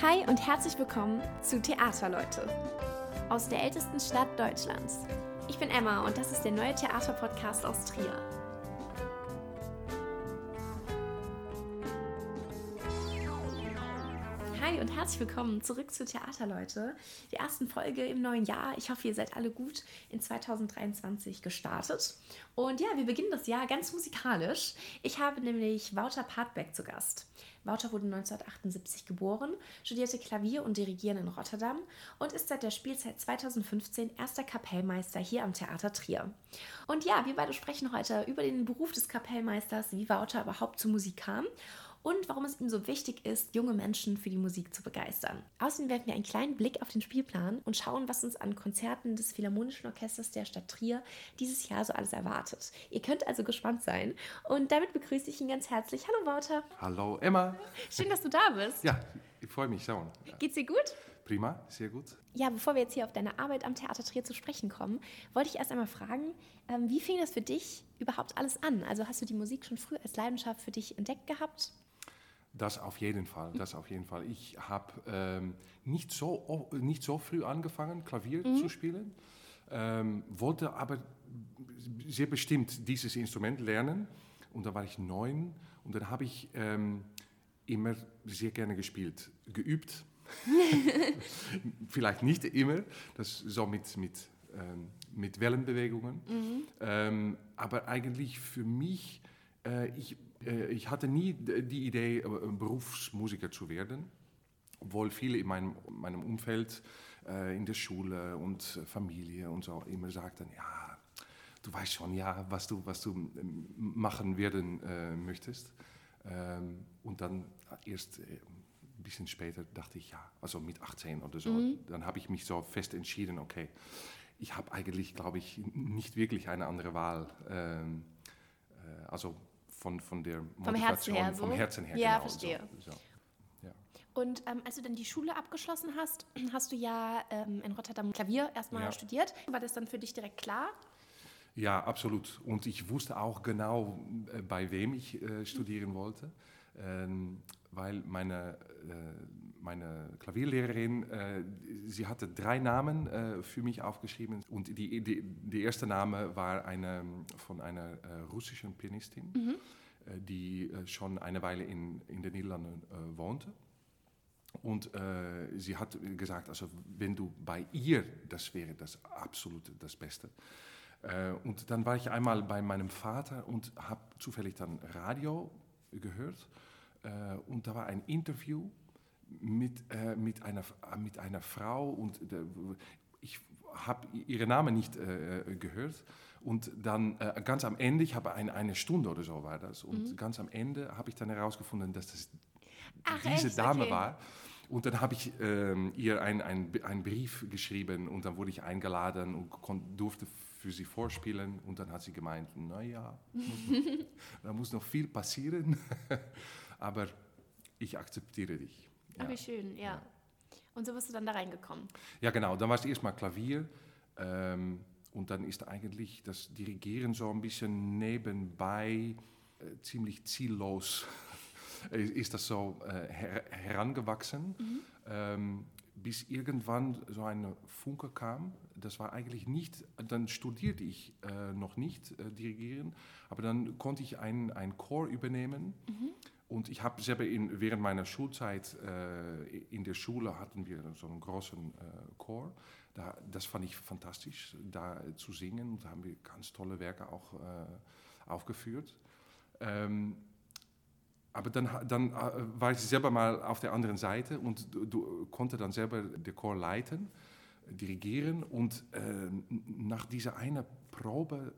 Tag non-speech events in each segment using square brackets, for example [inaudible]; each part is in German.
Hi und herzlich willkommen zu Theaterleute aus der ältesten Stadt Deutschlands. Ich bin Emma und das ist der neue Theaterpodcast aus Trier. Herzlich willkommen zurück zu Theaterleute. Die ersten Folge im neuen Jahr. Ich hoffe, ihr seid alle gut in 2023 gestartet. Und ja, wir beginnen das Jahr ganz musikalisch. Ich habe nämlich Wouter Partbeck zu Gast. Wouter wurde 1978 geboren, studierte Klavier und Dirigieren in Rotterdam und ist seit der Spielzeit 2015 erster Kapellmeister hier am Theater Trier. Und ja, wir beide sprechen heute über den Beruf des Kapellmeisters, wie Wouter überhaupt zur Musik kam und warum es ihm so wichtig ist, junge Menschen für die Musik zu begeistern. Außerdem werfen wir einen kleinen Blick auf den Spielplan und schauen, was uns an Konzerten des Philharmonischen Orchesters der Stadt Trier dieses Jahr so alles erwartet. Ihr könnt also gespannt sein und damit begrüße ich ihn ganz herzlich. Hallo Wouter. Hallo Emma. Schön, dass du da bist. Ja, ich freue mich schon. Geht's dir gut? Prima, sehr gut. Ja, bevor wir jetzt hier auf deine Arbeit am Theater Trier zu sprechen kommen, wollte ich erst einmal fragen, ähm, wie fing das für dich überhaupt alles an? Also hast du die Musik schon früh als Leidenschaft für dich entdeckt gehabt? Das auf jeden Fall, das auf jeden Fall. Ich habe ähm, nicht, so, nicht so früh angefangen, Klavier mhm. zu spielen, ähm, wollte aber sehr bestimmt dieses Instrument lernen. Und da war ich neun und dann habe ich ähm, immer sehr gerne gespielt, geübt. [laughs] Vielleicht nicht immer, das so mit, mit, ähm, mit Wellenbewegungen. Mhm. Ähm, aber eigentlich für mich, äh, ich ich hatte nie die Idee, äh, Berufsmusiker zu werden, obwohl viele in meinem, meinem Umfeld, äh, in der Schule und Familie und so immer sagten, ja, du weißt schon, ja, was du, was du ähm, machen werden äh, möchtest. Ähm, und dann erst ein bisschen später dachte ich, ja, also mit 18 oder so, mhm. dann habe ich mich so fest entschieden, okay, ich habe eigentlich, glaube ich, nicht wirklich eine andere Wahl. Ähm, also von, von der vom Herzen her, so. vom Herzen her. Ja, genau, verstehe. So, so. Ja. Und ähm, als du dann die Schule abgeschlossen hast, [clears throat] hast du ja ähm, in Rotterdam Klavier erstmal ja. studiert. War das dann für dich direkt klar? Ja, absolut. Und ich wusste auch genau, äh, bei wem ich äh, studieren wollte, ähm, weil meine, äh, meine Klavierlehrerin, äh, sie hatte drei Namen äh, für mich aufgeschrieben. Und die, die, der erste Name war eine, von einer äh, russischen Pianistin, mhm. Äh, die äh, schon eine Weile in, in den Niederlanden wohnte. Und sie hat gesagt, also wenn du bei ihr, das wäre das absolute, das Beste. und dann war ich einmal bei meinem Vater und habe zufällig dann Radio gehört. Und da war ein Interview mit, äh, mit, einer, mit einer Frau und äh, ich habe ihren Namen nicht äh, gehört. Und dann äh, ganz am Ende, ich habe ein, eine Stunde oder so war das, und mhm. ganz am Ende habe ich dann herausgefunden, dass das Ach, diese echt? Dame okay. war. Und dann habe ich ähm, ihr einen ein Brief geschrieben und dann wurde ich eingeladen und durfte für sie vorspielen. Und dann hat sie gemeint, naja, [laughs] da muss noch viel passieren, [laughs] aber ich akzeptiere dich. Ja. Ach, wie schön, ja. ja. Und so bist du dann da reingekommen? Ja, genau. Dann war es erstmal Klavier. Ähm, und dann ist eigentlich das Dirigieren so ein bisschen nebenbei äh, ziemlich ziellos. [laughs] ist das so äh, her herangewachsen, mhm. ähm, bis irgendwann so eine Funke kam. Das war eigentlich nicht, dann studierte ich äh, noch nicht äh, Dirigieren, aber dann konnte ich einen Chor übernehmen. Mhm. Und ich habe selber während meiner Schulzeit äh, in der Schule hatten wir so einen großen äh, Chor. Da, das fand ich fantastisch, da zu singen. Da haben wir ganz tolle Werke auch äh, aufgeführt. Ähm, aber dann, dann äh, war ich selber mal auf der anderen Seite und du, du konnte dann selber den Chor leiten, dirigieren. Und äh, nach dieser einen Probe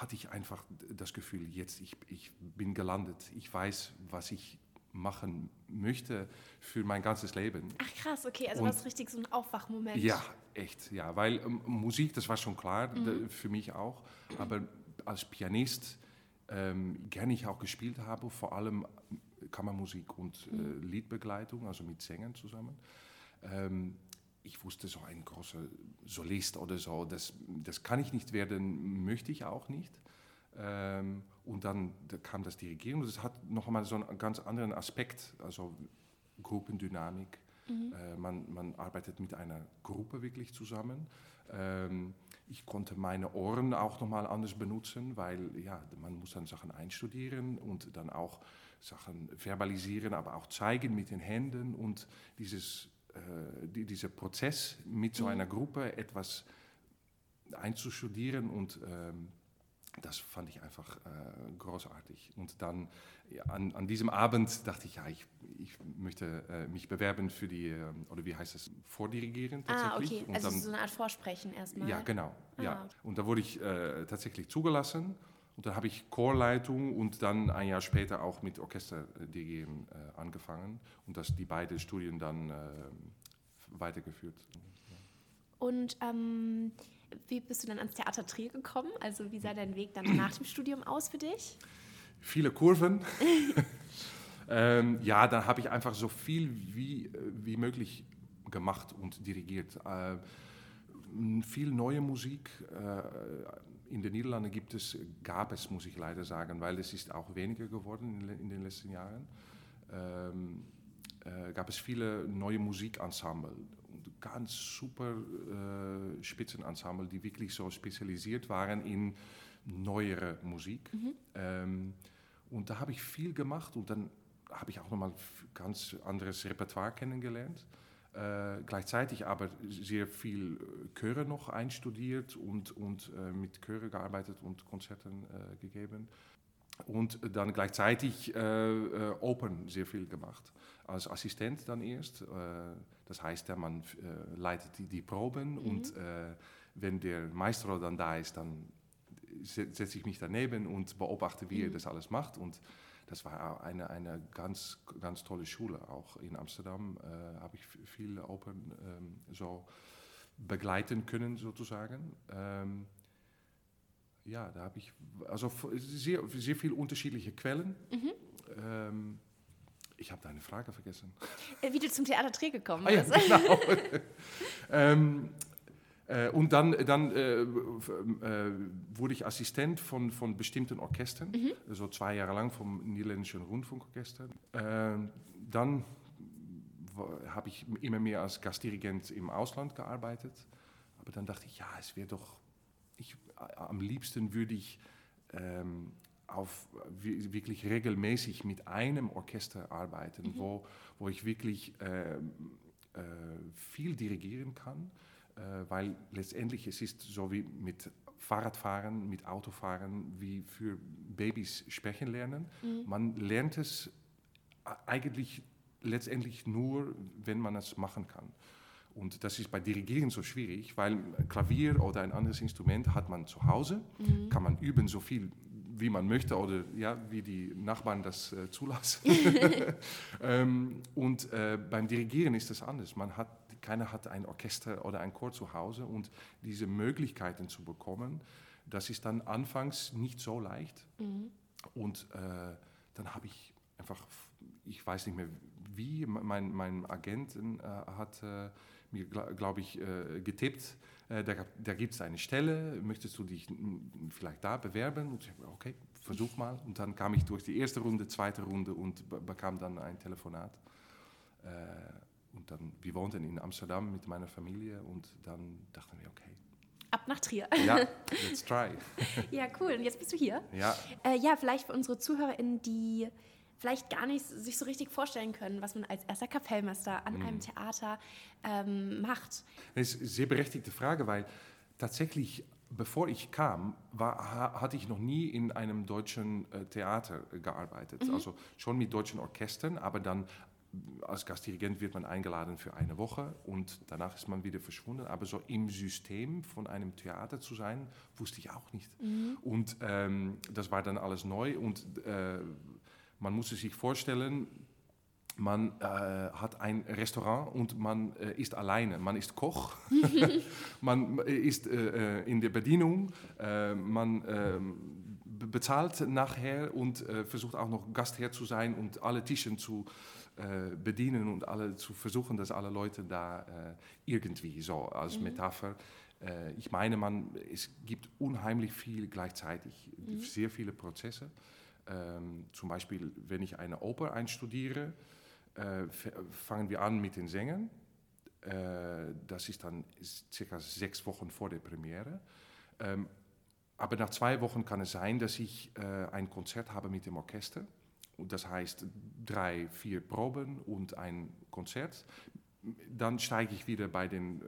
hatte ich einfach das Gefühl, jetzt ich, ich bin gelandet, ich weiß, was ich machen möchte für mein ganzes Leben. Ach krass, okay, also war es richtig so ein Aufwachmoment. Ja, echt, ja, weil ähm, Musik, das war schon klar mhm. für mich auch, aber als Pianist ähm, gerne ich auch gespielt habe, vor allem Kammermusik und äh, mhm. Liedbegleitung, also mit Sängern zusammen. Ähm, ich wusste, so ein großer Solist oder so, das, das kann ich nicht werden, möchte ich auch nicht. Ähm, und dann da kam das Dirigieren und das hat noch einmal so einen ganz anderen Aspekt, also Gruppendynamik. Mhm. Äh, man, man arbeitet mit einer Gruppe wirklich zusammen. Ähm, ich konnte meine Ohren auch nochmal anders benutzen, weil ja, man muss dann Sachen einstudieren und dann auch Sachen verbalisieren, aber auch zeigen mit den Händen und dieses, die, dieser Prozess mit so mhm. einer Gruppe etwas einzustudieren und ähm, das fand ich einfach äh, großartig. Und dann ja, an, an, diesem Abend dachte ich, ja, ich, ich möchte äh, mich bewerben für die, äh, oder wie heißt das, Vordirigieren ah, tatsächlich. Ah, okay, also dann, so eine Art Vorsprechen erstmal. Ja, genau. Ah. Ja. Und da wurde ich äh, tatsächlich zugelassen. Und dann habe ich Chorleitung und dann ein Jahr später auch mit Orchesterdirigieren äh, angefangen und das die beiden Studien dann äh, weitergeführt. Und ähm, wie bist du dann ans Theater Trier gekommen? Also wie sah dein Weg dann nach dem Studium aus für dich? Viele Kurven. [laughs] ähm, ja, dann habe ich einfach so viel wie, wie möglich gemacht und dirigiert. Äh, viel neue Musik. Äh, in den Niederlanden gibt es, gab es, muss ich leider sagen, weil es ist auch weniger geworden in, in den letzten Jahren. Ähm, äh, gab es viele neue Musikensemble ganz super äh, Spitzenensemble, die wirklich so spezialisiert waren in neuere Musik. Mhm. Ähm, und da habe ich viel gemacht und dann habe ich auch nochmal ganz anderes Repertoire kennengelernt. Äh, gleichzeitig aber sehr viel Chöre noch einstudiert und, und äh, mit Chöre gearbeitet und Konzerten äh, gegeben. Und dann gleichzeitig äh, äh, Open sehr viel gemacht. Als Assistent dann erst. Äh, das heißt, der Mann leitet die, die Proben mhm. und wenn der Maestro dann da ist, dann setze ich mich daneben und beobachte, wie mhm. er das alles macht. Und das war eine, eine ganz, ganz tolle Schule. Auch in Amsterdam äh, habe ich viel Open ähm, so begleiten können, sozusagen. Ähm, ja, da habe ich also sehr, sehr viele unterschiedliche Quellen. Mhm. Ähm, ich habe deine Frage vergessen. Äh, wie du zum Theater Dreh gekommen bist. Ah, ja, genau. [laughs] [laughs] ähm, äh, und dann, dann äh, äh, wurde ich Assistent von, von bestimmten Orchestern, mhm. so zwei Jahre lang vom Niederländischen Rundfunkorchester. Ähm, dann habe ich immer mehr als Gastdirigent im Ausland gearbeitet. Aber dann dachte ich, ja, es wäre doch, ich, am liebsten würde ich ähm, auf wirklich regelmäßig mit einem Orchester arbeiten, mhm. wo, wo ich wirklich äh, äh, viel dirigieren kann, äh, weil letztendlich es ist so wie mit Fahrradfahren, mit Autofahren, wie für Babys sprechen lernen. Mhm. Man lernt es eigentlich letztendlich nur, wenn man es machen kann. Und das ist bei Dirigieren so schwierig, weil Klavier oder ein anderes Instrument hat man zu Hause, mhm. kann man üben so viel wie man möchte oder ja, wie die Nachbarn das äh, [laughs] zulassen. [laughs] ähm, und äh, beim Dirigieren ist das anders. Man hat, keiner hat ein Orchester oder ein Chor zu Hause und diese Möglichkeiten zu bekommen, das ist dann anfangs nicht so leicht. Mhm. Und äh, dann habe ich einfach, ich weiß nicht mehr wie, mein, mein Agent äh, hat äh, mir, glaube ich, äh, getippt, da, da gibt es eine Stelle, möchtest du dich vielleicht da bewerben? Und ich habe okay, versuch mal. Und dann kam ich durch die erste Runde, zweite Runde und bekam dann ein Telefonat. Äh, und dann, wir wohnten in Amsterdam mit meiner Familie und dann dachten wir, okay. Ab nach Trier. Ja, [laughs] let's try. ja, cool. Und jetzt bist du hier. Ja. Äh, ja, vielleicht für unsere ZuhörerInnen, die vielleicht gar nicht sich so richtig vorstellen können, was man als erster Kapellmeister an mhm. einem Theater ähm, macht. Das ist eine sehr berechtigte Frage, weil tatsächlich, bevor ich kam, war, hatte ich noch nie in einem deutschen äh, Theater gearbeitet. Mhm. Also schon mit deutschen Orchestern, aber dann als Gastdirigent wird man eingeladen für eine Woche und danach ist man wieder verschwunden. Aber so im System von einem Theater zu sein, wusste ich auch nicht. Mhm. Und ähm, das war dann alles neu und äh, man muss sich vorstellen, man äh, hat ein Restaurant und man äh, ist alleine. Man ist Koch, [laughs] man ist äh, in der Bedienung, äh, man ähm, bezahlt nachher und äh, versucht auch noch Gastherr zu sein und alle Tischen zu äh, bedienen und alle zu versuchen, dass alle Leute da irgendwie so als mhm. Metapher. ich meine, man, es gibt unheimlich viel gleichzeitig, mhm. sehr viele Prozesse. Ähm, zum Beispiel, wenn ich eine Oper einstudiere, äh, fangen wir an mit den Sängern. Äh, das ist dann circa sechs Wochen vor der Premiere. Ähm, aber nach zwei Wochen kann es sein, dass ich äh, ein Konzert habe mit dem Orchester. Das heißt drei, vier Proben und ein Konzert. Dann steige ich wieder bei, den, äh,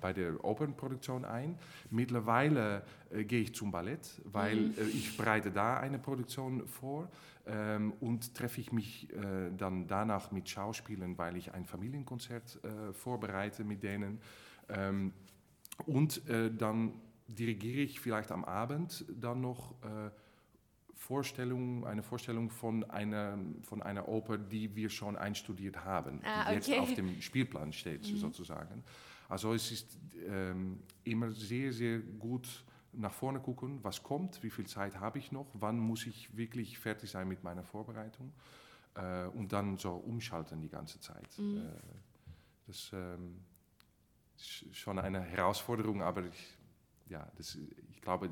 bei der Opernproduktion ein. Mittlerweile äh, gehe ich zum Ballett, weil mhm. äh, ich bereite da eine Produktion vor ähm, und treffe ich mich äh, dann danach mit Schauspielern, weil ich ein Familienkonzert äh, vorbereite mit denen. Ähm, und äh, dann dirigiere ich vielleicht am Abend dann noch Vorstellung, eine Vorstellung von einer, von einer Oper, die wir schon einstudiert haben, ah, die jetzt auf dem Spielplan steht mhm. sozusagen. Also es ist ähm, immer sehr, sehr gut nach vorne gucken, was kommt, wie viel Zeit habe ich noch, wann muss ich wirklich fertig sein mit meiner Vorbereitung äh, und dann so umschalten die ganze Zeit. Mhm. Äh, das ähm, ist schon eine Herausforderung, aber ich ja, das, ich glaube,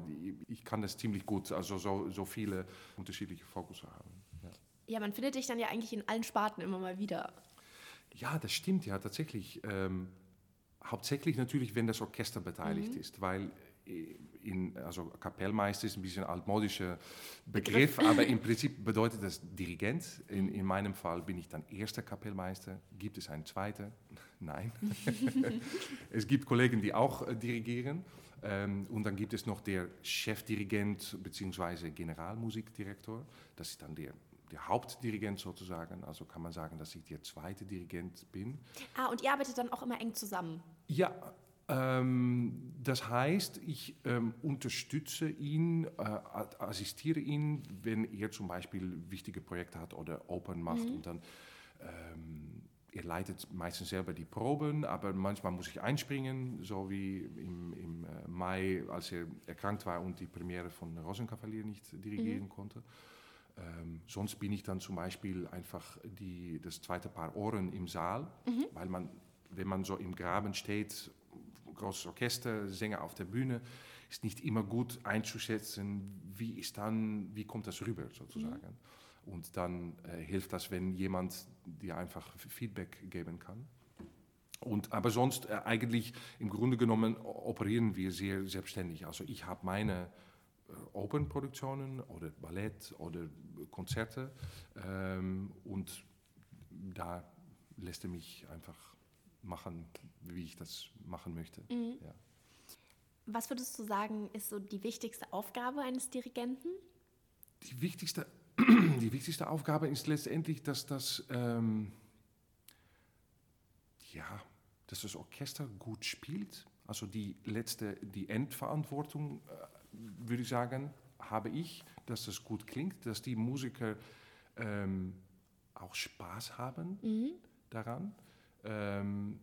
ich kann das ziemlich gut, also so, so viele unterschiedliche Fokus haben. Ja. ja, man findet dich dann ja eigentlich in allen Sparten immer mal wieder. Ja, das stimmt ja tatsächlich. Ähm, hauptsächlich natürlich, wenn das Orchester beteiligt mhm. ist, weil äh, in, also Kapellmeister ist ein bisschen ein altmodischer Begriff, Begriff, aber im [laughs] Prinzip bedeutet das Dirigent. In, in meinem Fall bin ich dann erster Kapellmeister. Gibt es einen zweiten? [laughs] Nein. [laughs] es gibt Kollegen, die auch äh, dirigieren. Ähm, und dann gibt es noch der Chefdirigent bzw. Generalmusikdirektor. Das ist dann der, der Hauptdirigent sozusagen. Also kann man sagen, dass ich der zweite Dirigent bin. Ah, und ihr arbeitet dann auch immer eng zusammen? Ja, ähm, das heißt, ich ähm, unterstütze ihn, äh, assistiere ihn, wenn er zum Beispiel wichtige Projekte hat oder Opern macht mhm. und dann ähm, er leitet meistens selber die Proben, aber manchmal muss ich einspringen, so wie im, im äh, Mai, als er erkrankt war und die Premiere von Rosenkavalier nicht dirigieren mhm. konnte. Ähm, sonst bin ich dann zum Beispiel einfach die, das zweite Paar Ohren im Saal, mhm. weil man, wenn man so im Graben steht, großes Orchester, Sänger auf der Bühne, ist nicht immer gut einzuschätzen, wie ist dann, wie kommt das rüber sozusagen. Mhm. Und dann äh, hilft das, wenn jemand dir einfach Feedback geben kann. Und, aber sonst äh, eigentlich im Grunde genommen operieren wir sehr selbstständig. Also ich habe meine äh, Open-Produktionen oder Ballett oder Konzerte ähm, und da lässt er mich einfach machen, wie ich das machen möchte. Mhm. Ja. Was würdest du sagen, ist so die wichtigste Aufgabe eines Dirigenten? Die wichtigste die wichtigste Aufgabe ist letztendlich, dass das, ähm, ja, dass das Orchester gut spielt. Also die letzte, die Endverantwortung, äh, würde ich sagen, habe ich, dass das gut klingt, dass die Musiker ähm, auch Spaß haben mhm. daran. Ähm,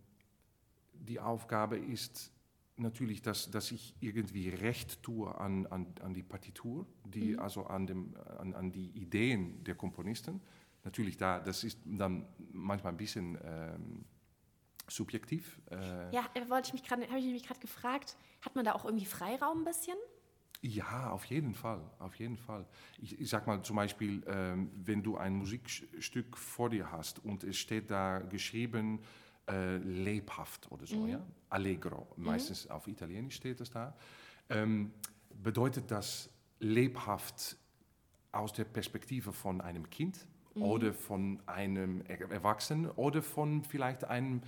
die Aufgabe ist, natürlich, dass, dass ich irgendwie Recht tue an, an, an die Partitur, die, mhm. also an, dem, an, an die Ideen der Komponisten. Natürlich, da, das ist dann manchmal ein bisschen ähm, subjektiv. Äh, ja, wollte ich mich habe ich mich gerade gefragt, hat man da auch irgendwie Freiraum ein bisschen? Ja, auf jeden Fall, auf jeden Fall. Ich, ich sag mal zum Beispiel, ähm, wenn du ein Musikstück vor dir hast und es steht da geschrieben, äh, lebhaft oder so, mhm. ja? Allegro, mhm. meistens mhm. auf Italienisch steht das da. Ähm, bedeutet das lebhaft aus der Perspektive von einem Kind mhm. oder von einem Erwachsenen oder von vielleicht einem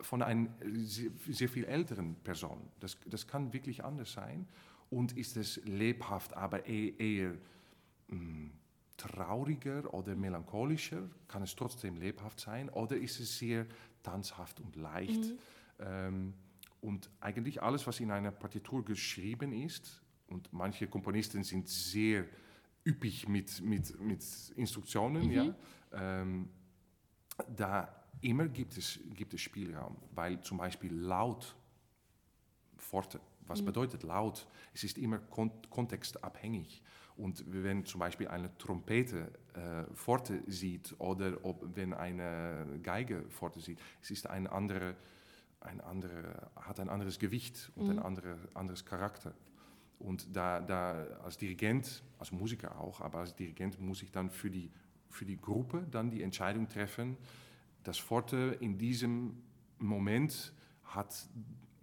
von einer sehr, sehr viel älteren Person. Das, das kann wirklich anders sein. Und ist es lebhaft, aber eher, eher mh, mm, trauriger oder melancholischer, kann es trotzdem lebhaft sein. Oder ist es sehr tanzhaft und leicht. Mhm. Ähm, und eigentlich alles, was in einer Partitur geschrieben ist, und manche Komponisten sind sehr üppig mit, mit, mit Instruktionen, mhm. ja, ähm, da immer gibt es, gibt es Spielraum, weil zum Beispiel laut, Forte, was mhm. bedeutet laut? Es ist immer kont kontextabhängig. Und wenn zum Beispiel eine Trompete äh, Forte sieht oder ob, wenn eine Geige Forte sieht, es ist ein andere, ein andere, hat ein anderes Gewicht und mhm. ein andere, anderes Charakter. Und da, da als Dirigent, als Musiker auch, aber als Dirigent muss ich dann für die für die Gruppe dann die Entscheidung treffen, das Forte in diesem Moment hat,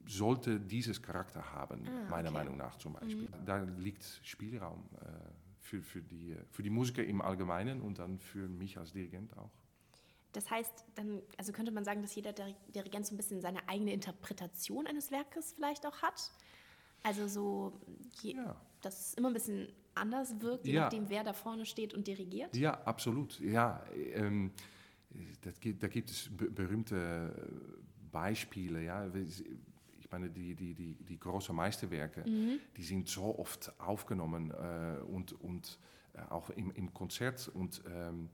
sollte dieses Charakter haben, ah, meiner okay. Meinung nach zum Beispiel. Mhm. Da liegt Spielraum äh, für, für, die, für die Musiker im Allgemeinen und dann für mich als Dirigent auch. Das heißt, dann also könnte man sagen, dass jeder Dirigent so ein bisschen seine eigene Interpretation eines Werkes vielleicht auch hat. Also so, je, ja. dass es immer ein bisschen anders wirkt, je ja. nachdem, wer da vorne steht und dirigiert. Ja, absolut. Ja, ähm, das, da gibt es berühmte Beispiele. Ja. Ich meine, die, die, die, die großen Meisterwerke, mhm. die sind so oft aufgenommen äh, und, und äh, auch im, im Konzert. Und ähm,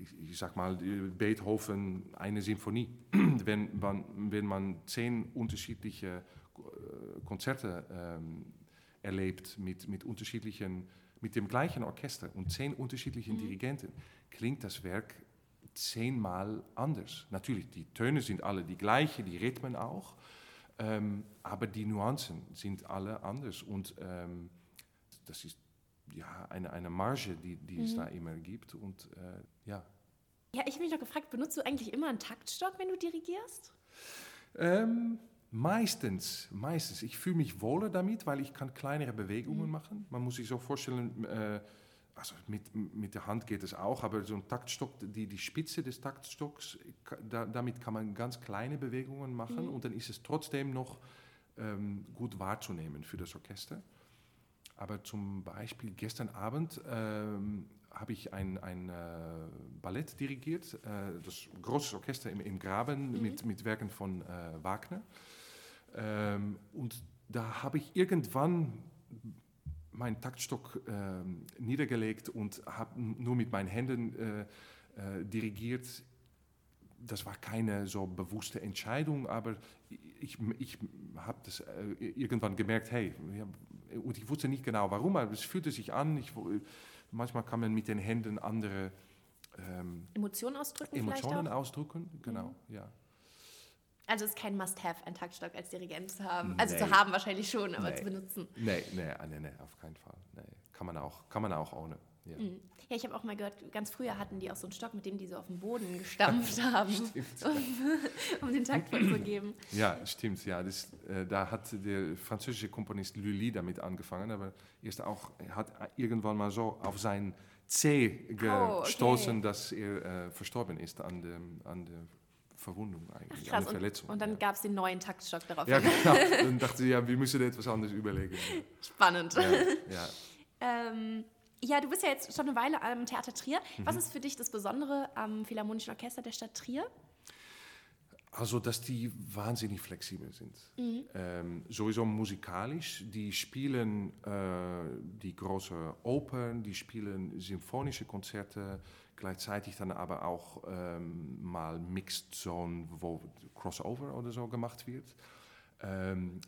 ich, ich sag mal, Beethoven, eine Symphonie. [clears throat] wenn, man, wenn man zehn unterschiedliche äh, Konzerte ähm, erlebt mit, mit unterschiedlichen, mit dem gleichen Orchester und zehn unterschiedlichen mhm. Dirigenten, klingt das Werk zehnmal anders. Natürlich, die Töne sind alle die gleichen, die Rhythmen auch, ähm, aber die Nuancen sind alle anders und ähm, das ist ja eine, eine Marge, die, die mhm. es da immer gibt und äh, ja. Ja, ich habe mich noch gefragt, benutzt du eigentlich immer einen Taktstock, wenn du dirigierst? Ähm, meistens, meistens. Ich fühle mich wohler damit, weil ich kann kleinere Bewegungen mhm. machen. Man muss sich so vorstellen, äh, also mit, mit der Hand geht es auch, aber so ein Taktstock, die, die Spitze des Taktstocks, da, damit kann man ganz kleine Bewegungen machen mhm. und dann ist es trotzdem noch ähm, gut wahrzunehmen für das Orchester. Aber zum Beispiel gestern Abend ähm, habe ich ein, ein äh, Ballett dirigiert, äh, das große Orchester im, im Graben mhm. mit, mit Werken von äh, Wagner. Ähm, und da habe ich irgendwann meinen Taktstock äh, niedergelegt und habe nur mit meinen Händen äh, äh, dirigiert. Das war keine so bewusste Entscheidung, aber ich, ich habe das äh, irgendwann gemerkt, hey, und ich wusste nicht genau warum, aber es fühlte sich an. Ich, manchmal kann man mit den Händen andere ähm, Emotionen ausdrücken. Emotionen ausdrücken, genau, mhm. ja. Also es ist kein Must-have, einen Taktstock als Dirigent zu haben. Also nee. zu haben wahrscheinlich schon, aber nee. zu benutzen. Nee, nee, ah, nee, nee, auf keinen Fall. Nee. Kann, man auch, kann man auch ohne. Ja, mhm. ja ich habe auch mal gehört, ganz früher hatten die auch so einen Stock, mit dem die so auf den Boden gestampft [laughs] haben, [laughs] um, um, den Takt vorzugeben. Ja, stimmt. Ja, das, äh, da hat der französische Komponist Lully damit angefangen, aber erst auch, er hat irgendwann mal so auf sein C gestoßen, oh, okay. dass er äh, verstorben ist an, dem, an der Verwundung eigentlich, Ach, krass. eine Verletzung. Und, und dann ja. gab es den neuen Taktstock darauf. Ja, [laughs] genau. Dann dachte sie, ja, wir müssen etwas anderes überlegen. Spannend. Ja, ja. [laughs] ähm, ja, du bist ja jetzt schon eine Weile am Theater Trier. Mhm. Was ist für dich das Besondere am Philharmonischen Orchester der Stadt Trier? Also, dass die wahnsinnig flexibel sind. Mhm. Ähm, sowieso musikalisch. Die spielen äh, die große Opern, die spielen symphonische Konzerte, gleichzeitig dann aber auch ähm, mal Mixed Zone, wo Crossover oder so gemacht wird. Ähm,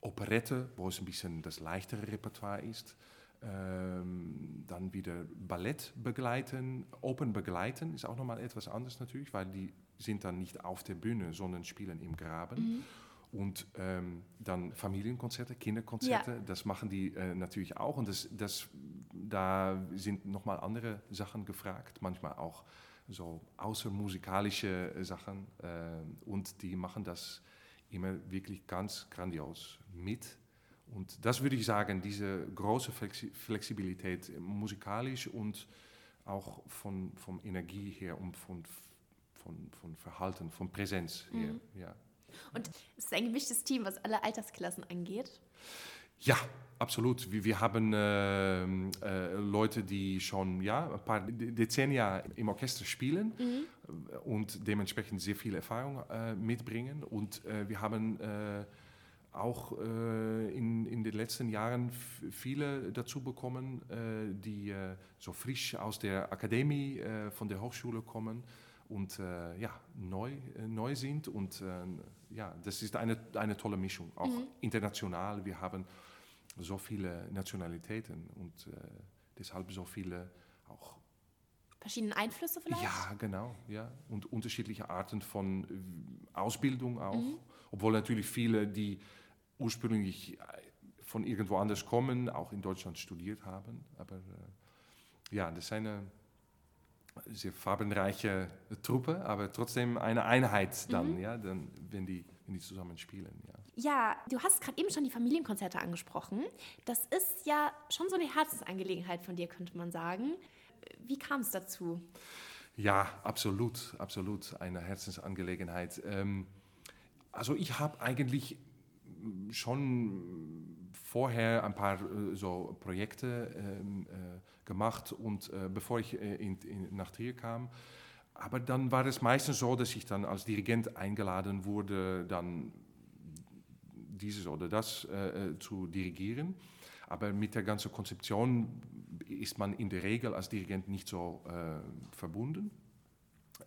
Operette, wo es ein bisschen das leichtere Repertoire ist. Ähm, dann wieder Ballett begleiten, Open begleiten ist auch nochmal etwas anderes natürlich, weil die sind dann nicht auf der Bühne, sondern spielen im Graben. Mhm. Und ähm, dann Familienkonzerte, Kinderkonzerte, ja. das machen die äh, natürlich auch. Und das, das, da sind nochmal andere Sachen gefragt, manchmal auch so außermusikalische Sachen. Äh, und die machen das immer wirklich ganz grandios mit. Und das würde ich sagen, diese große Flexi Flexibilität musikalisch und auch von, von Energie her und von, von, von Verhalten, von Präsenz her. Mhm. Ja. Und es ist ein gemischtes Team, was alle Altersklassen angeht. Ja, absolut. Wir, wir haben äh, äh, Leute, die schon ja, ein paar Dezennien im Orchester spielen mhm. und dementsprechend sehr viel Erfahrung äh, mitbringen. Und äh, wir haben äh, auch äh, in, in den letzten Jahren viele dazu bekommen, die so frisch aus der Akademie von der Hochschule kommen und äh, ja, neu, äh, neu sind. Und äh, ja, das ist eine, eine tolle Mischung, auch mhm. international. Wir haben so viele Nationalitäten und äh, deshalb so viele auch. Verschiedene Einflüsse vielleicht? Ja, genau. Ja. Und unterschiedliche Arten von äh, Ausbildung auch. Mhm. Obwohl natürlich viele, die ursprünglich äh, von irgendwo anders kommen, auch in Deutschland studiert haben. Aber ja, das ist eine sehr farbenreiche Truppe, aber trotzdem eine Einheit dann, mhm. ja, dann, wenn, die, wenn die zusammen spielen. Ja. Ja, du hast gerade eben schon die Familienkonzerte angesprochen. Das ist ja schon so eine Herzensangelegenheit von dir, könnte man sagen. Wie kam es dazu? Ja, absolut, absolut eine Herzensangelegenheit. Ähm, also ich habe eigentlich schon vorher ein paar äh, so Projekte ähm, äh, gemacht und äh, bevor ich in, in, nach Trier kam. Aber dann war es meistens so, dass ich dann als Dirigent eingeladen wurde, dann dieses oder das zu dirigieren. Aber mit der ganzen Konzeption ist man in der Regel als Dirigent nicht so verbunden.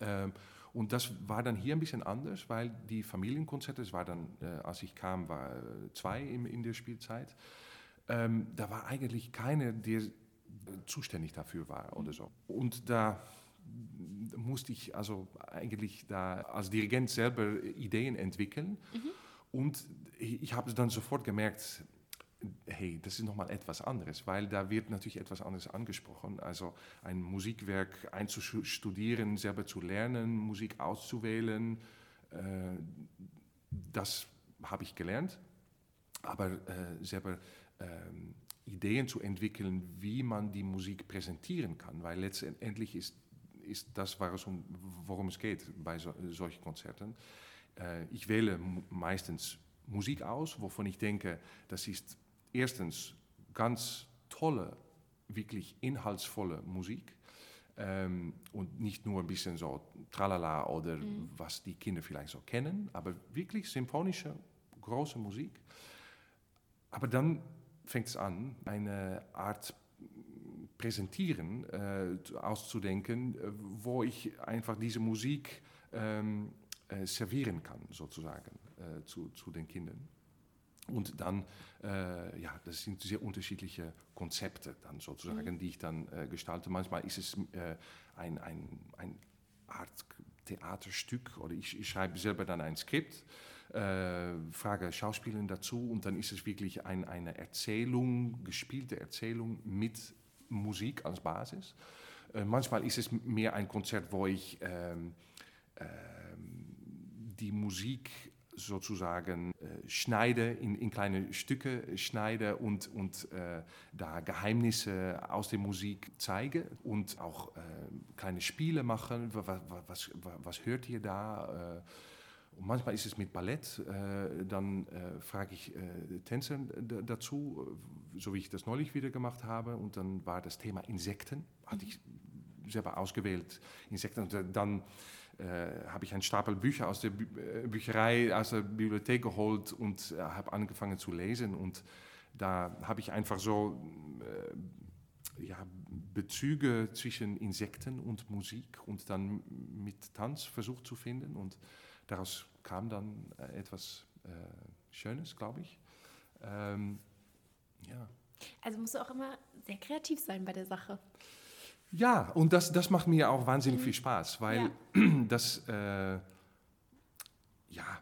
Ähm, und das war dann hier ein bisschen anders, weil die Familienkonzerte, es war dann, äh, als ich kam, war äh, zwei in, in der Spielzeit. Ähm, da war eigentlich keiner, der zuständig dafür war oder so. Und da musste ich also eigentlich da als Dirigent selber Ideen entwickeln. Mhm. Und ich habe dann sofort gemerkt, hey, das ist nochmal etwas anderes, weil da wird natürlich etwas anderes angesprochen. Also ein Musikwerk einzustudieren, selber zu lernen, Musik auszuwählen, äh, das habe ich gelernt. Aber äh, selber äh, Ideen zu entwickeln, wie man die Musik präsentieren kann, weil letztendlich ist, ist das, worum es geht bei so, solchen Konzerten äh, ich wähle meistens Musik aus, wovon ich denke, das ist erstens ganz tolle, wirklich inhaltsvolle Musik. Ähm, und nicht nur ein bisschen so tralala oder mhm. was die Kinder vielleicht so kennen, aber wirklich symphonische, große Musik. Aber dann fängt es an, eine Art Präsentieren äh, auszudenken, äh, wo ich einfach diese Musik ähm, äh, servieren kann, sozusagen, äh, zu, zu den Kindern. Und dann, äh, ja, das sind sehr unterschiedliche Konzepte dann sozusagen, mhm. die ich dann äh, gestalte. Manchmal ist es äh, ein, ein, ein Art Theaterstück oder ich, ich schreibe selber dann ein Skript, äh, frage Schauspieler dazu und dann ist es wirklich ein, eine Erzählung, gespielte Erzählung mit Musik als Basis. Äh, manchmal ist es mehr ein Konzert, wo ich ähm, die Musik sozusagen äh, schneide, in, in, kleine Stücke schneide und, und äh, da Geheimnisse aus der Musik zeige und auch äh, kleine Spiele machen. Was, was, was hört ihr da? Äh, und manchmal ist es mit Ballett, äh, dann äh, frage ich Tänzer dazu, so wie ich das neulich wieder gemacht habe. Und dann war das Thema Insekten, hatte ich selber ausgewählt. Insekten. Und dann äh, habe ich einen Stapel Bücher aus der Bü äh, Bücherei, aus der Bibliothek geholt und äh, habe angefangen zu lesen. Und da habe ich einfach so äh, ja, Bezüge zwischen Insekten und Musik und dann mit Tanz versucht zu finden. Und daraus kam dann äh, etwas Schönes, glaube ich. Ähm, ja. Also musst du auch immer sehr kreativ sein bei der Sache. Ja, und das, das macht mir auch wahnsinnig mhm. viel Spaß, weil ja. [clears throat] das, äh, ja,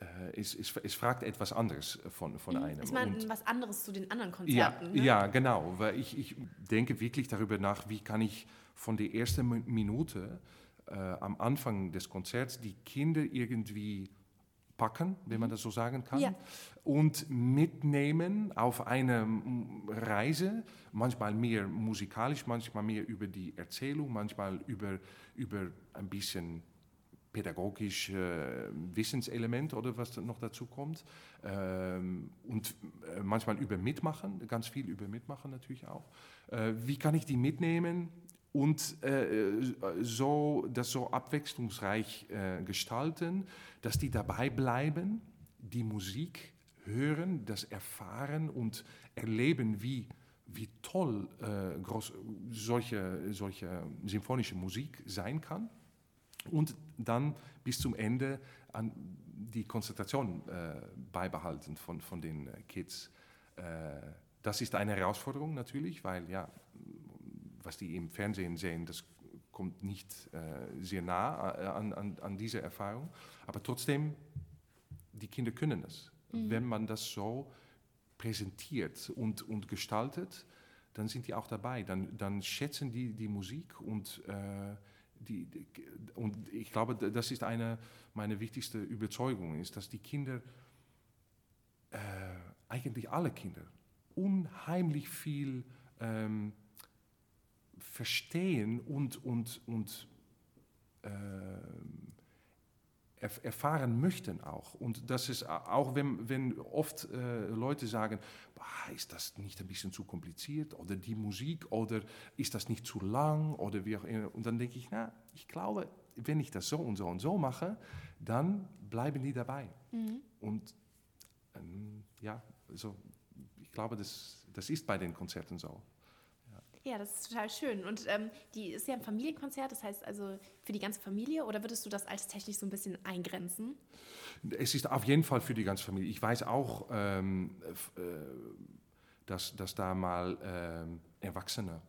äh, es, es, es, fragt etwas anderes von, von mhm. einem. Es ist was anderes zu den anderen Konzerten. Ja, ne? ja genau, weil ich, ich denke wirklich darüber nach, wie kann ich von der ersten Minute äh, am Anfang des Konzerts die Kinder irgendwie packen, wenn man mhm. das so sagen kann, ja. und mitnehmen auf eine Reise, manchmal mehr musikalisch, manchmal mehr über die Erzählung, manchmal über, über ein bisschen pädagogisch äh, Wissenselement oder was noch dazu kommt. Ähm, und äh, manchmal über Mitmachen, ganz viel über Mitmachen natürlich auch. Äh, wie kann ich die mitnehmen? Und äh, so, das so abwechslungsreich äh, gestalten, dass die dabei bleiben, die Musik hören, das erfahren und erleben, wie, wie toll äh, groß, solche, solche symphonische Musik sein kann und dann bis zum Ende an die Konzentration äh, beibehalten von, von den Kids. Äh, das ist eine Herausforderung natürlich, weil ja, was die im Fernsehen sehen, das kommt nicht äh, sehr nah äh, an, an, an diese Erfahrung. Aber trotzdem, die Kinder können es. Mhm. Wenn man das so präsentiert und, und gestaltet, dann sind die auch dabei. Dann, dann schätzen die die Musik und, äh, die, die, und ich glaube, das ist eine meiner wichtigsten Überzeugungen, ist, dass die Kinder, äh, eigentlich alle Kinder, unheimlich viel ähm, verstehen und, und, und äh, erfahren möchten auch. Und das ist auch, wenn, wenn oft äh, Leute sagen, ist das nicht ein bisschen zu kompliziert oder die Musik oder ist das nicht zu lang oder wie auch immer. Und dann denke ich, na, ich glaube, wenn ich das so und so und so mache, dann bleiben die dabei. Mhm. Und ähm, ja, also ich glaube, das, das ist bei den Konzerten so. Ja, das ist total schön. Und ähm, die ist ja ein Familienkonzert, das heißt also für die ganze Familie oder würdest du das alterstechnisch so ein bisschen eingrenzen? Es ist auf jeden Fall für die ganze Familie. Ich weiß auch, ähm, äh, dass, dass da mal äh, Erwachsene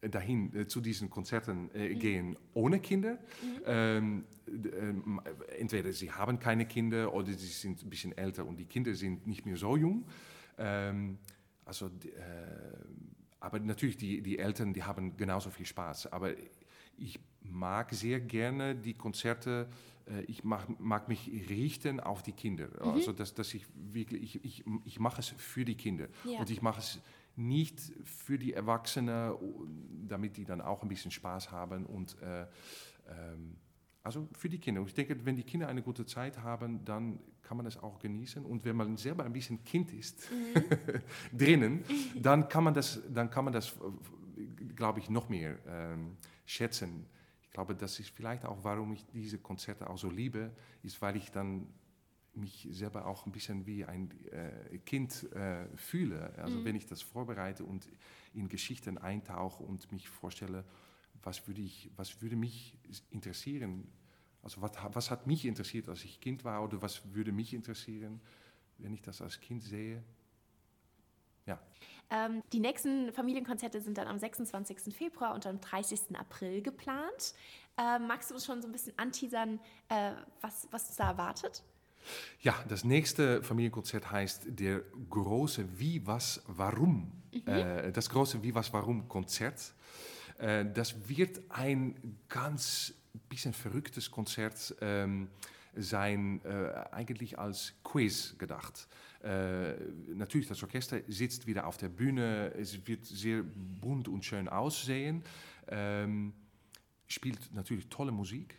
dahin äh, zu diesen Konzerten äh, mhm. gehen ohne Kinder. Mhm. Ähm, äh, entweder sie haben keine Kinder oder sie sind ein bisschen älter und die Kinder sind nicht mehr so jung. Ähm, also äh, aber natürlich, die, die Eltern, die haben genauso viel Spaß. Aber ich mag sehr gerne die Konzerte, äh, ich mag, mag mich richten auf die Kinder. Mhm. Also, dass, dass ich wirklich, ich, ich, ich mache es für die Kinder. Ja. Und ich mache es nicht für die Erwachsenen, damit die dann auch ein bisschen Spaß haben und äh, ähm, also für die Kinder. Und ich denke, wenn die Kinder eine gute Zeit haben, dann kann man es auch genießen. Und wenn man selber ein bisschen Kind ist mhm. [laughs] drinnen, dann kann man das, dann kann man das, glaube ich, noch mehr ähm, schätzen. Ich glaube, das ist vielleicht auch, warum ich diese Konzerte auch so liebe, ist, weil ich dann mich selber auch ein bisschen wie ein äh, Kind äh, fühle. Also mhm. wenn ich das vorbereite und in Geschichten eintauche und mich vorstelle, was würde, ich, was würde mich interessieren? Also was, was hat mich interessiert, als ich Kind war oder was würde mich interessieren, wenn ich das als Kind sehe? Ja. Ähm, die nächsten Familienkonzerte sind dann am 26. Februar und am 30. April geplant. Ähm, magst du uns schon so ein bisschen anteasern, äh, was, was uns da erwartet? Ja, das nächste Familienkonzert heißt der große Wie, Was, Warum. Mhm. Äh, das große Wie, Was, Warum Konzert. Äh, das wird ein ganz bisschen verrücktes Konzert ähm, sein, äh, eigentlich als Quiz gedacht. Äh, natürlich, das Orchester sitzt wieder auf der Bühne, es wird sehr bunt und schön aussehen, ähm, spielt natürlich tolle Musik.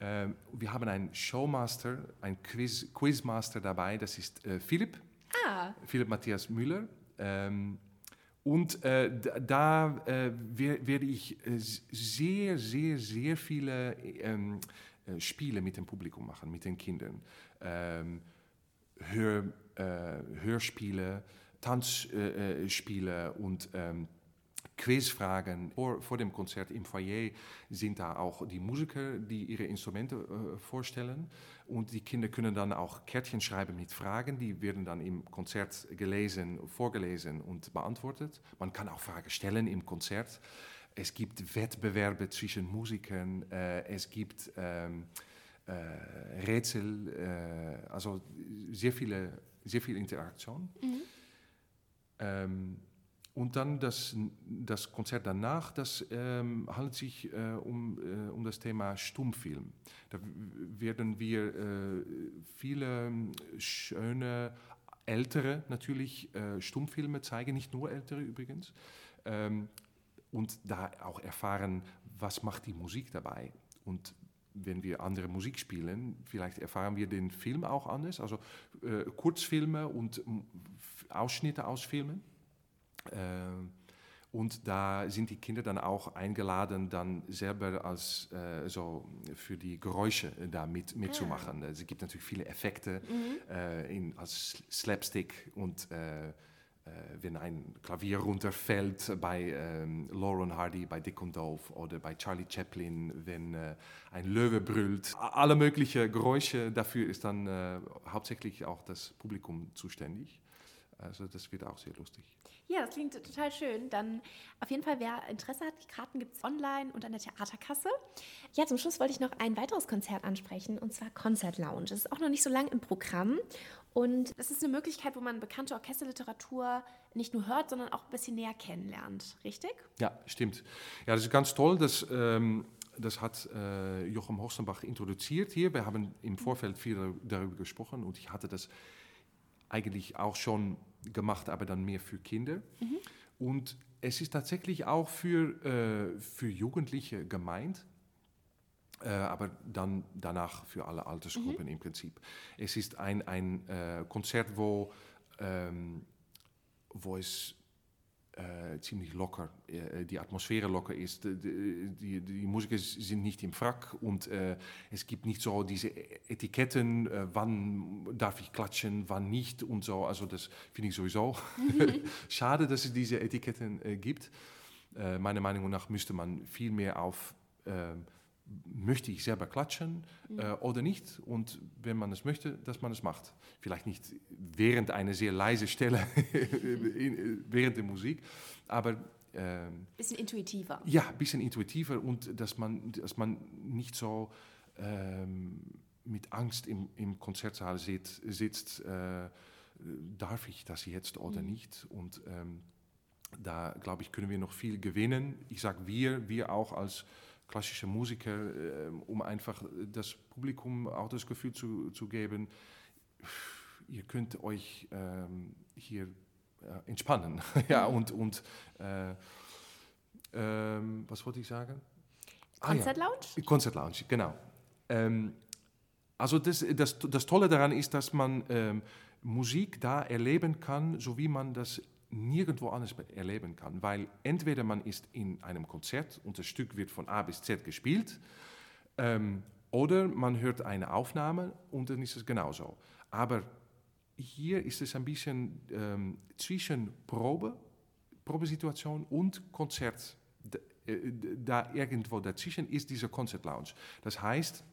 Ähm, wir haben einen Showmaster, einen Quiz, Quizmaster dabei, das ist äh, Philipp. Ah. Philipp Matthias Müller. Und äh, da äh, werde ich äh, sehr, sehr, sehr viele ähm, äh, Spiele mit dem Publikum machen, mit den Kindern. Ähm, Hör, äh, Hörspiele, Tanzspiele und ähm, Quizfragen. Vor, vor dem Konzert im Foyer sind da auch die Musiker, die ihre Instrumente äh, vorstellen. Und die Kinder können dann auch Kärtchen schreiben mit Fragen. Die werden dann im Konzert gelesen, vorgelesen und beantwortet. Man kann auch Fragen stellen im Konzert. Es gibt Wettbewerbe zwischen Musikern. Äh, es gibt ähm, äh, Rätsel. Äh, also sehr viele, sehr viel Interaktion. Mhm. Ähm, und dann das, das Konzert danach, das ähm, handelt sich äh, um, äh, um das Thema Stummfilm. Da werden wir äh, viele schöne, ältere natürlich äh, Stummfilme zeigen, nicht nur ältere übrigens. Ähm, und da auch erfahren, was macht die Musik dabei. Und wenn wir andere Musik spielen, vielleicht erfahren wir den Film auch anders. Also äh, Kurzfilme und Ausschnitte aus Filmen. Ähm, und da sind die Kinder dann auch eingeladen, dann selber als, äh, so für die Geräusche da mit, mitzumachen. Ah. Es gibt natürlich viele Effekte mhm. äh, in, als Slapstick und äh, äh wenn ein Klavier runterfällt bei ähm, Lauren Hardy, bei Dick und Dove oder bei Charlie Chaplin, wenn äh, ein Löwe brüllt. Alle möglichen Geräusche, dafür ist dann äh, hauptsächlich auch das Publikum zuständig. Also das wird auch sehr lustig. Ja, das klingt total schön. Dann auf jeden Fall, wer Interesse hat, die Karten gibt es online und an der Theaterkasse. Ja, zum Schluss wollte ich noch ein weiteres Konzert ansprechen und zwar Concert Lounge. Das ist auch noch nicht so lange im Programm und es ist eine Möglichkeit, wo man bekannte Orchesterliteratur nicht nur hört, sondern auch ein bisschen näher kennenlernt. Richtig? Ja, stimmt. Ja, das ist ganz toll. Das, ähm, das hat äh, Jochem Horstenbach introduziert hier. Wir haben im Vorfeld viel darüber gesprochen und ich hatte das eigentlich auch schon gemacht, aber dann mehr für Kinder. Mhm. Und es ist tatsächlich auch für, äh, für Jugendliche gemeint. Äh, aber dann danach für alle Altersgruppen mhm. im Prinzip. Es ist ein, ein äh, Konzert, wo, ähm, wo es ziemlich locker, äh, die Atmosphäre locker ist. Die, die, die, Musiker sind nicht im Frack und äh, es gibt nicht so diese Etiketten, äh, wann darf ich klatschen, wann nicht und so. Also das finde ich sowieso mhm. [laughs] schade, dass es diese Etiketten gibt. meiner Meinung nach müsste man viel mehr auf ähm, möchte ich selber klatschen mhm. äh, oder nicht? Und wenn man es möchte, dass man es macht. Vielleicht nicht während einer sehr leise Stelle, [laughs] während der Musik, aber... Ähm, bisschen intuitiver. Ja, ein bisschen intuitiver und dass man, dass man nicht so ähm, mit Angst im, im Konzertsaal sitzt, sitzt äh, darf ich das jetzt oder mhm. nicht? Und ähm, da, glaube ich, können wir noch viel gewinnen. Ich sage wir, wir auch als klassische Musiker, äh, um einfach das Publikum auch das Gefühl zu, zu geben, ihr könnt euch ähm, hier äh, entspannen. [laughs] ja, mhm. und, und äh, ähm, was wollte ich sagen? Konzertlounge? Ah, ja. Konzertlounge, genau. Ähm, also das, das, das Tolle daran ist, dass man ähm, Musik da erleben kann, so wie man das nirgendwo anders erleben kann, weil entweder man ist in einem Konzert und das Stück wird von A bis Z gespielt, ähm, oder man hört eine Aufnahme und dann ist es genauso. Aber hier ist es ein bisschen ähm, zwischen Probe, Probesituation und Konzert. Äh, da irgendwo dazwischen ist diese Concert Lounge. Das heißt,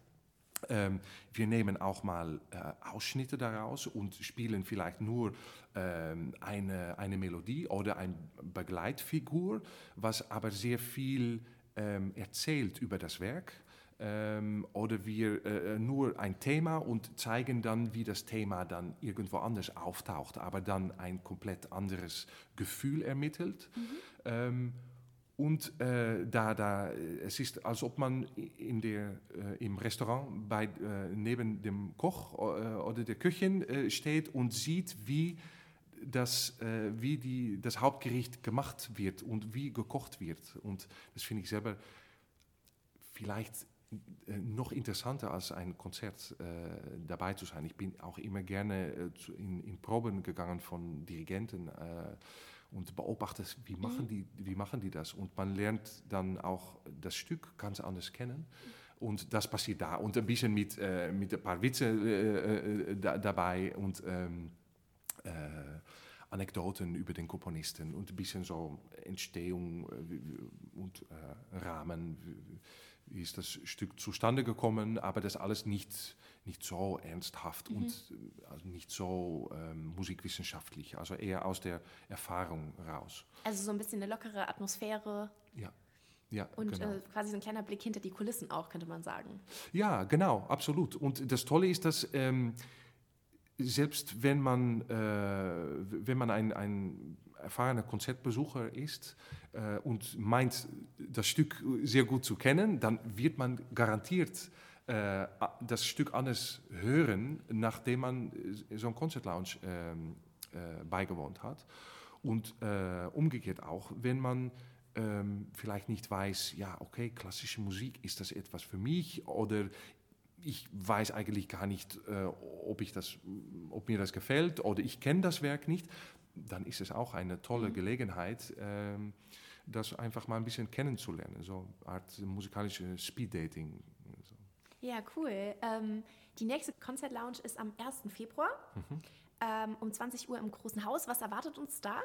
ähm, wir nehmen auch mal äh, Ausschnitte daraus und spielen vielleicht nur ähm, eine, eine Melodie oder eine Begleitfigur, was aber sehr viel ähm, erzählt über das Werk. Ähm, oder wir äh, äh, nur ein Thema und zeigen dann, wie das Thema dann irgendwo anders auftaucht, aber dann ein komplett anderes Gefühl ermittelt. Mhm. Und äh, da, da, es ist, als ob man in der, äh, im Restaurant bei, äh, neben dem Koch äh, oder der Köchin äh, steht und sieht, wie, das, äh, wie die, das Hauptgericht gemacht wird und wie gekocht wird. Und das finde ich selber vielleicht noch interessanter als ein Konzert dabei zu sein. Ich bin auch immer gerne in, in Proben gegangen von Dirigenten und beobachtet, wie machen, mhm. die, wie machen die das. Und man lernt dann auch das Stück ganz anders kennen. Und das passiert da. Und ein bisschen mit, äh, mit ein paar Witze äh, äh, da, dabei und ähm, äh, Anekdoten über den Komponisten und ein bisschen so Entstehung äh, und äh, Rahmen. Wie ist das Stück zustande gekommen? Aber das alles nicht nicht so ernsthaft mhm. und also nicht so ähm, musikwissenschaftlich, also eher aus der Erfahrung raus. Also so ein bisschen eine lockere Atmosphäre. Ja. Ja, und genau. äh, quasi so ein kleiner Blick hinter die Kulissen auch, könnte man sagen. Ja, genau, absolut. Und das Tolle ist, dass ähm, selbst wenn man, äh, wenn man ein, ein erfahrener Konzertbesucher ist äh, und meint, das Stück sehr gut zu kennen, dann wird man garantiert äh, das Stück anders hören, nachdem man äh, so einen Konzertlounge ähm, äh, beigewohnt hat. Und äh, umgekehrt auch, wenn man ähm, vielleicht nicht weiß, ja, okay, klassische Musik, ist das etwas für mich oder ich weiß eigentlich gar nicht, ob, ich das, ob mir das gefällt oder ich kenne das Werk nicht, dann ist es auch eine tolle mhm. Gelegenheit, ähm, das einfach mal ein bisschen kennenzulernen, so eine Art musikalische Speeddating ja, cool. Ähm, die nächste Concert Lounge ist am 1. Februar mhm. ähm, um 20 Uhr im Großen Haus. Was erwartet uns da?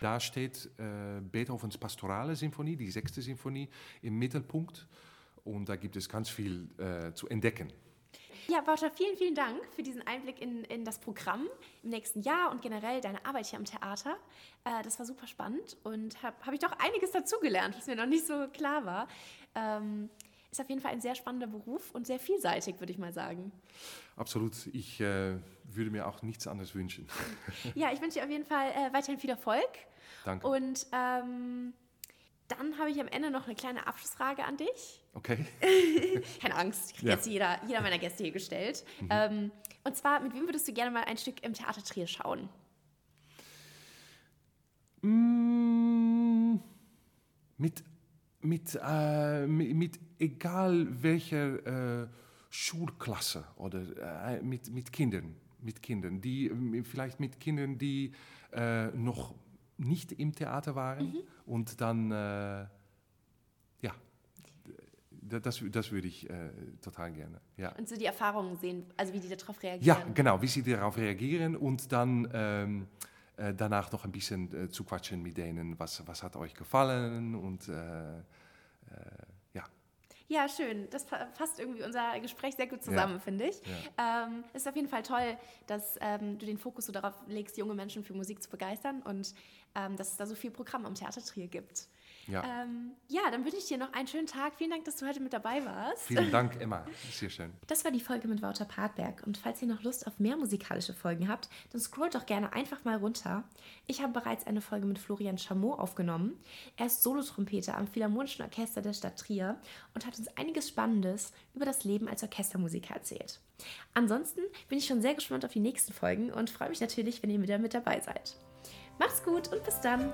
Da steht äh, Beethovens Pastorale Sinfonie, die sechste Sinfonie, im Mittelpunkt. Und da gibt es ganz viel äh, zu entdecken. Ja, Wouter, vielen, vielen Dank für diesen Einblick in, in das Programm im nächsten Jahr und generell deine Arbeit hier am Theater. Äh, das war super spannend und habe hab ich doch einiges dazugelernt, was mir noch nicht so klar war. Ähm, ist auf jeden Fall ein sehr spannender Beruf und sehr vielseitig, würde ich mal sagen. Absolut. Ich äh, würde mir auch nichts anderes wünschen. ja, ich wünsche dir auf jeden Fall äh, weiterhin viel Erfolg. Danke. Und ähm, dann habe ich am Ende noch eine kleine Abschlussfrage an dich. Okay. [laughs] Keine Angst, ja. jetzt jeder, jeder meiner Gäste hier gestellt. Mhm. Ähm, und zwar, mit wem würdest du gerne mal ein Stück im Theater Trier schauen? Mm, mit, mit, äh, mit, mit, egal welcher äh, Schulklasse oder äh, mit, mit Kindern, mit Kindern, die vielleicht mit Kindern, die äh, noch nicht im Theater waren mhm. und dann, äh, ja, das, das würde ich äh, total gerne. Ja. Und so die Erfahrungen sehen, also wie die darauf reagieren. Ja, genau, wie sie darauf reagieren und dann ähm, äh, danach noch ein bisschen äh, zu quatschen mit denen, was, was hat euch gefallen und äh, ja, schön. Das fasst irgendwie unser Gespräch sehr gut zusammen, ja. finde ich. Ja. Ähm, es ist auf jeden Fall toll, dass ähm, du den Fokus so darauf legst, junge Menschen für Musik zu begeistern und ähm, dass es da so viel Programm am Theater Trier gibt. Ja. Ähm, ja, dann wünsche ich dir noch einen schönen Tag. Vielen Dank, dass du heute mit dabei warst. Vielen Dank, Emma. Sehr schön. Das war die Folge mit Wouter Partberg. Und falls ihr noch Lust auf mehr musikalische Folgen habt, dann scrollt doch gerne einfach mal runter. Ich habe bereits eine Folge mit Florian Chameau aufgenommen. Er ist Solotrompeter am Philharmonischen Orchester der Stadt Trier und hat uns einiges Spannendes über das Leben als Orchestermusiker erzählt. Ansonsten bin ich schon sehr gespannt auf die nächsten Folgen und freue mich natürlich, wenn ihr wieder mit dabei seid. Macht's gut und bis dann!